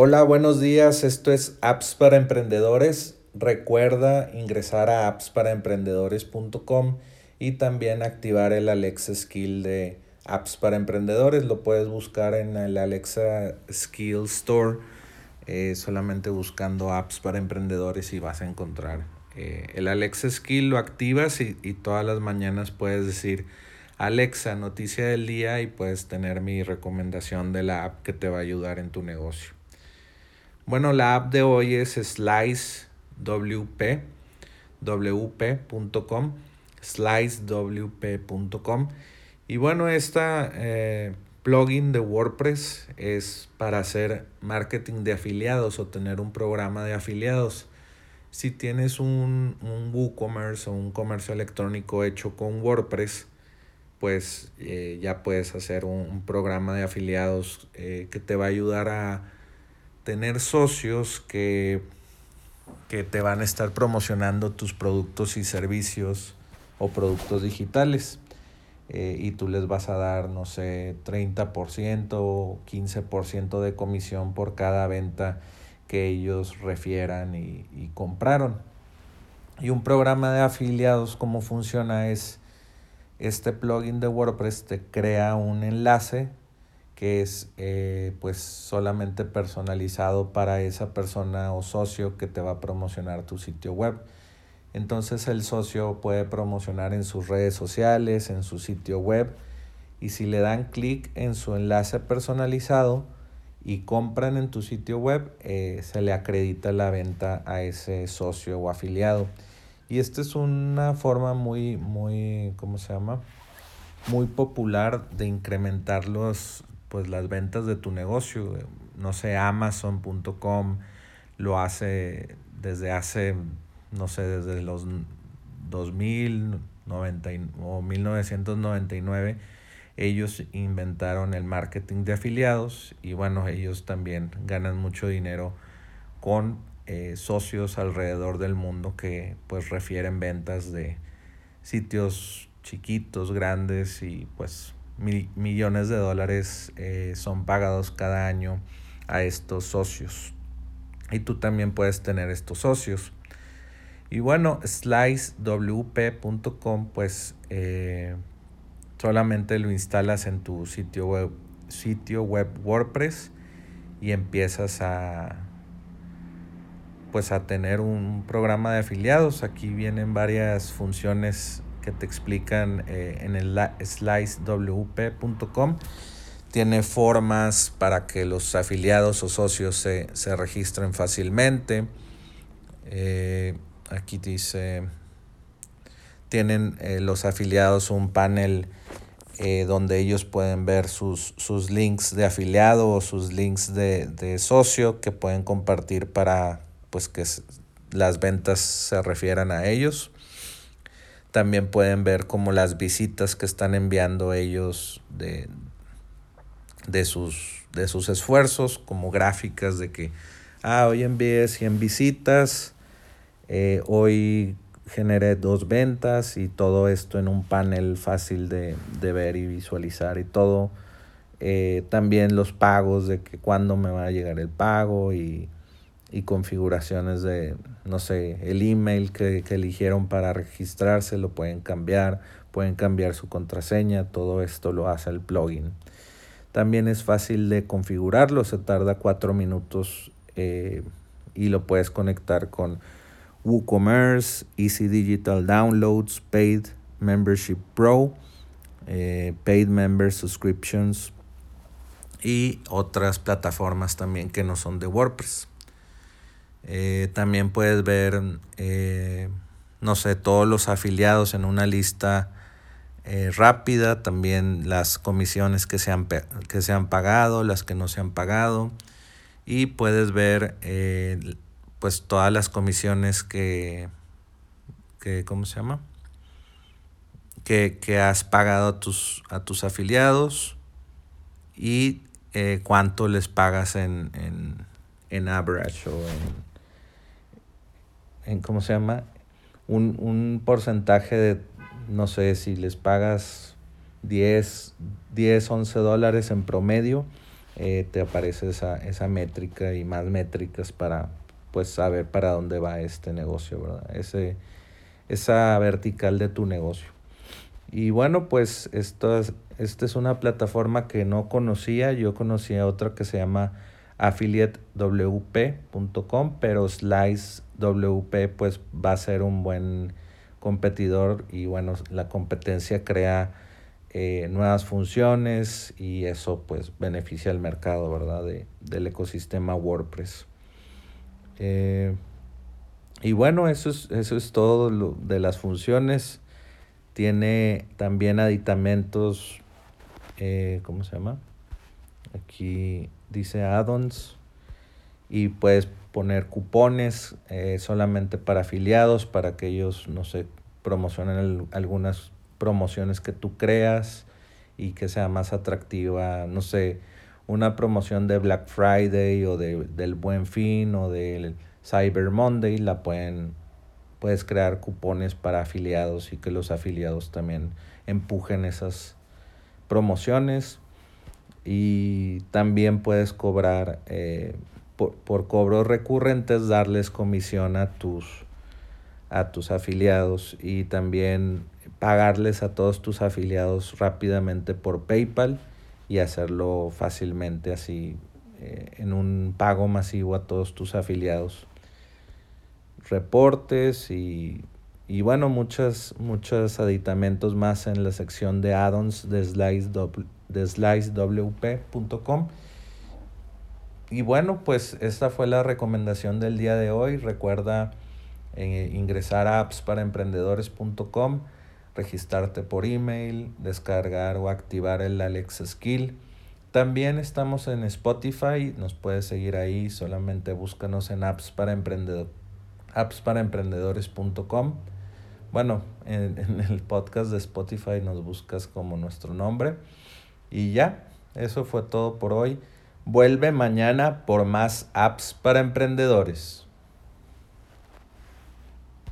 Hola, buenos días. Esto es Apps para Emprendedores. Recuerda ingresar a appsparaemprendedores.com y también activar el Alexa Skill de Apps para Emprendedores. Lo puedes buscar en el Alexa Skill Store, eh, solamente buscando Apps para Emprendedores y vas a encontrar. Eh, el Alexa Skill lo activas y, y todas las mañanas puedes decir Alexa, noticia del día y puedes tener mi recomendación de la app que te va a ayudar en tu negocio. Bueno, la app de hoy es slicewp.com, slicewp.com. Y bueno, esta eh, plugin de WordPress es para hacer marketing de afiliados o tener un programa de afiliados. Si tienes un, un WooCommerce o un comercio electrónico hecho con WordPress, pues eh, ya puedes hacer un, programa de afiliados eh, que te va a ayudar a tener socios que, que te van a estar promocionando tus productos y servicios o productos digitales. Eh, y tú les vas a dar, no sé, 30% o 15% de comisión por cada venta que ellos refieran y, y compraron. Y un programa de afiliados, ¿cómo funciona? Es este plugin de WordPress te crea un enlace que es eh, pues solamente personalizado para esa persona o socio que te va a promocionar tu sitio web. Entonces el socio puede promocionar en sus redes sociales, en su sitio web y si le dan clic en su enlace personalizado y compran en tu sitio web, eh, se le acredita la venta a ese socio o afiliado. Y esta es una forma muy, muy, ¿cómo se llama? Muy popular de incrementar los, pues, las ventas de tu negocio. No sé, Amazon.com lo hace desde hace, no sé, desde los 2000 o 1999 ellos inventaron el marketing de afiliados y bueno, ellos también ganan mucho dinero con eh, socios alrededor del mundo que pues refieren ventas de sitios chiquitos, grandes y pues millones de dólares eh, son pagados cada año a estos socios. Y tú también puedes tener estos socios. Y bueno, slicewp.com pues eh, solamente lo instalas en tu sitio web, sitio web WordPress y empiezas a pues a tener un programa de afiliados. Aquí vienen varias funciones que te explican eh, en el slicewp.com. Tiene formas para que los afiliados o socios se, registren fácilmente. Eh, aquí dice, tienen eh, los afiliados un panel donde ellos pueden ver sus, sus, links de afiliado o sus links de, de socio que pueden compartir para pues que las ventas se refieran a ellos. También pueden ver como las visitas que están enviando ellos de, de, sus, de sus esfuerzos, como gráficas de que, ah, hoy envié 100 visitas, eh, hoy generé dos ventas y todo esto en un panel fácil de, ver y visualizar y todo. Eh, también los pagos de que cuándo me va a llegar el pago y y configuraciones de, no sé, el email que, eligieron para registrarse, lo pueden cambiar, pueden cambiar su contraseña, todo esto lo hace el plugin. También es fácil de configurarlo, se tarda cuatro minutos eh, y lo puedes conectar con WooCommerce, Easy Digital Downloads, Paid Membership Pro, eh, Paid Member Subscriptions y otras plataformas también que no son de WordPress. Eh, también puedes ver, eh, no sé, todos los afiliados en una lista eh, rápida, también las comisiones que se, han, que se han pagado, las que no se han pagado, y puedes ver pues todas las comisiones que, que ¿cómo se llama? Que, que has pagado a tus, a tus afiliados y cuánto les pagas en, en, en average o en en ¿cómo se llama? Un, un porcentaje de, no sé, si les pagas 10, 10, 11 dólares en promedio, eh, te aparece esa, esa métrica y más métricas para pues saber para dónde va este negocio, ¿verdad? Ese, esa vertical de tu negocio. Y bueno, pues esto es, esta es una plataforma que no conocía, yo conocía otra que se llama affiliatewp.com, pero SliceWP pues va a ser un buen competidor y bueno, la competencia crea eh, nuevas funciones y eso pues beneficia al mercado, ¿verdad? De, del ecosistema WordPress. Eh, y bueno, eso es, eso es todo lo de las funciones. Tiene también aditamentos, eh, ¿cómo se llama? Aquí dice add-ons. Y puedes poner cupones solamente para afiliados para que ellos, no sé, promocionen algunas promociones que tú creas y que sea más atractiva, no sé, una promoción de Black Friday o de, del Buen Fin o del Cyber Monday, la pueden, puedes crear cupones para afiliados y que los afiliados también empujen esas promociones y también puedes cobrar eh, por, por, cobros recurrentes darles comisión a tus a tus afiliados y también pagarles a todos tus afiliados rápidamente por PayPal y hacerlo fácilmente así eh, en un pago masivo a todos tus afiliados. Reportes y, y bueno, muchos, muchos aditamentos más en la sección de addons de, slice, de slicewp.com. Y bueno, pues esta fue la recomendación del día de hoy. Recuerda eh, ingresar a appsparaemprendedores.com registrarte por email, descargar o activar el Alexa Skill. También estamos en Spotify, nos puedes seguir ahí, solamente búscanos en apps para, emprendedor, appsparaemprendedores.com. Bueno, en, en el podcast de Spotify nos buscas como nuestro nombre. Y ya, eso fue todo por hoy. Vuelve mañana por más apps para emprendedores.